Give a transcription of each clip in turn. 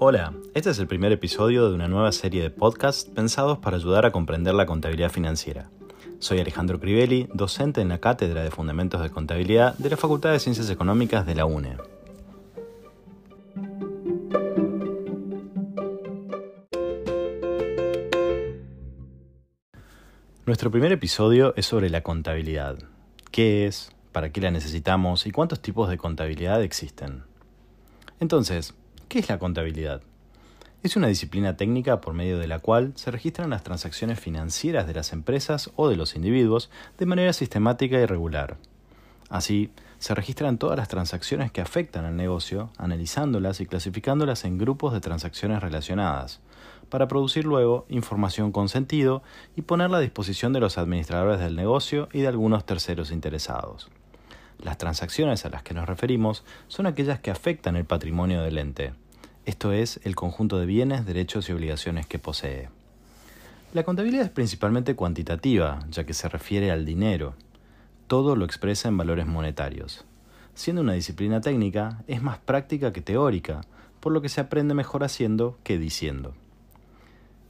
Hola, este es el primer episodio de una nueva serie de podcasts pensados para ayudar a comprender la contabilidad financiera. Soy Alejandro Crivelli, docente en la Cátedra de Fundamentos de Contabilidad de la Facultad de Ciencias Económicas de la UNE. Nuestro primer episodio es sobre la contabilidad. ¿Qué es? ¿Para qué la necesitamos? ¿Y cuántos tipos de contabilidad existen? Entonces, ¿qué es la contabilidad? Es una disciplina técnica por medio de la cual se registran las transacciones financieras de las empresas o de los individuos de manera sistemática y regular. Así, se registran todas las transacciones que afectan al negocio, analizándolas y clasificándolas en grupos de transacciones relacionadas, para producir luego información con sentido y ponerla a disposición de los administradores del negocio y de algunos terceros interesados. Las transacciones a las que nos referimos son aquellas que afectan el patrimonio del ente, esto es, el conjunto de bienes, derechos y obligaciones que posee. La contabilidad es principalmente cuantitativa, ya que se refiere al dinero. Todo lo expresa en valores monetarios. Siendo una disciplina técnica, es más práctica que teórica, por lo que se aprende mejor haciendo que diciendo.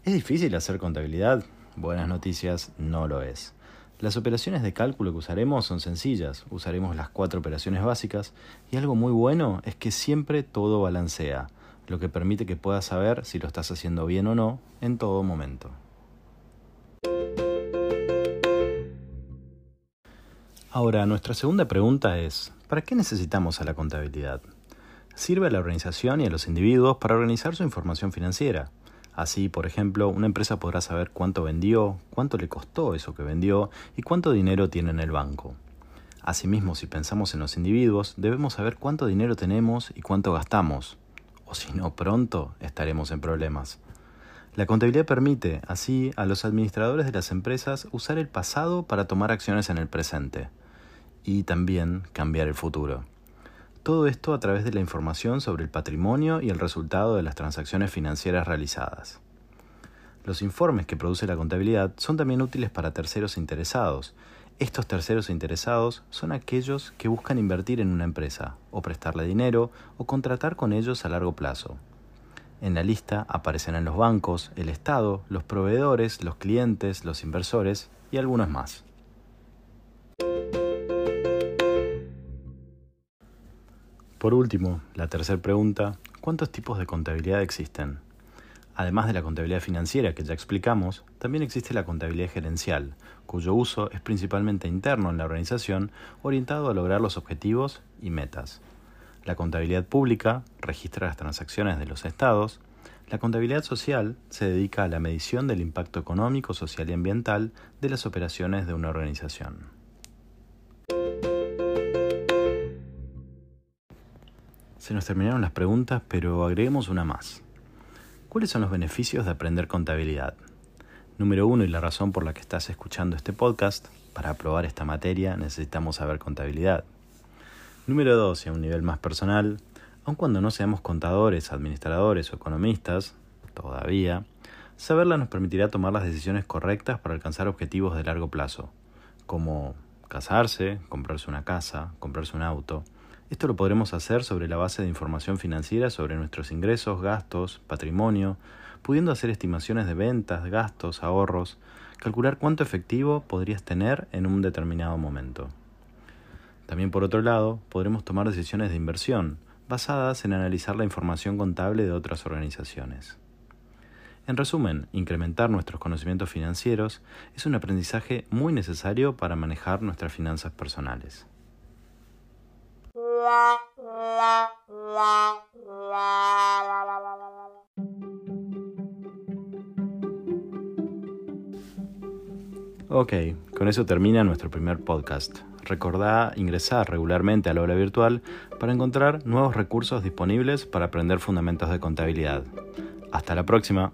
¿Es difícil hacer contabilidad? Buenas noticias, no lo es. Las operaciones de cálculo que usaremos son sencillas, usaremos las cuatro operaciones básicas y algo muy bueno es que siempre todo balancea, lo que permite que puedas saber si lo estás haciendo bien o no en todo momento. Ahora, nuestra segunda pregunta es, ¿para qué necesitamos a la contabilidad? Sirve a la organización y a los individuos para organizar su información financiera, Así, por ejemplo, una empresa podrá saber cuánto vendió, cuánto le costó eso que vendió y cuánto dinero tiene en el banco. Asimismo, si pensamos en los individuos, debemos saber cuánto dinero tenemos y cuánto gastamos, o si no, pronto estaremos en problemas. La contabilidad permite, así, a los administradores de las empresas usar el pasado para tomar acciones en el presente y también cambiar el futuro. Todo esto a través de la información sobre el patrimonio y el resultado de las transacciones financieras realizadas. Los informes que produce la contabilidad son también útiles para terceros interesados. Estos terceros interesados son aquellos que buscan invertir en una empresa, o prestarle dinero, o contratar con ellos a largo plazo. En la lista aparecen los bancos, el Estado, los proveedores, los clientes, los inversores y algunos más. Por último, la tercera pregunta, ¿cuántos tipos de contabilidad existen? Además de la contabilidad financiera que ya explicamos, también existe la contabilidad gerencial, cuyo uso es principalmente interno en la organización, orientado a lograr los objetivos y metas. La contabilidad pública registra las transacciones de los estados. La contabilidad social se dedica a la medición del impacto económico, social y ambiental de las operaciones de una organización. Se nos terminaron las preguntas, pero agreguemos una más. ¿Cuáles son los beneficios de aprender contabilidad? Número uno, y la razón por la que estás escuchando este podcast, para aprobar esta materia necesitamos saber contabilidad. Número dos, y a un nivel más personal, aun cuando no seamos contadores, administradores o economistas, todavía, saberla nos permitirá tomar las decisiones correctas para alcanzar objetivos de largo plazo, como casarse, comprarse una casa, comprarse un auto, esto lo podremos hacer sobre la base de información financiera sobre nuestros ingresos, gastos, patrimonio, pudiendo hacer estimaciones de ventas, gastos, ahorros, calcular cuánto efectivo podrías tener en un determinado momento. También por otro lado, podremos tomar decisiones de inversión, basadas en analizar la información contable de otras organizaciones. En resumen, incrementar nuestros conocimientos financieros es un aprendizaje muy necesario para manejar nuestras finanzas personales. Ok, con eso termina nuestro primer podcast. Recordá ingresar regularmente al aula virtual para encontrar nuevos recursos disponibles para aprender fundamentos de contabilidad. Hasta la próxima.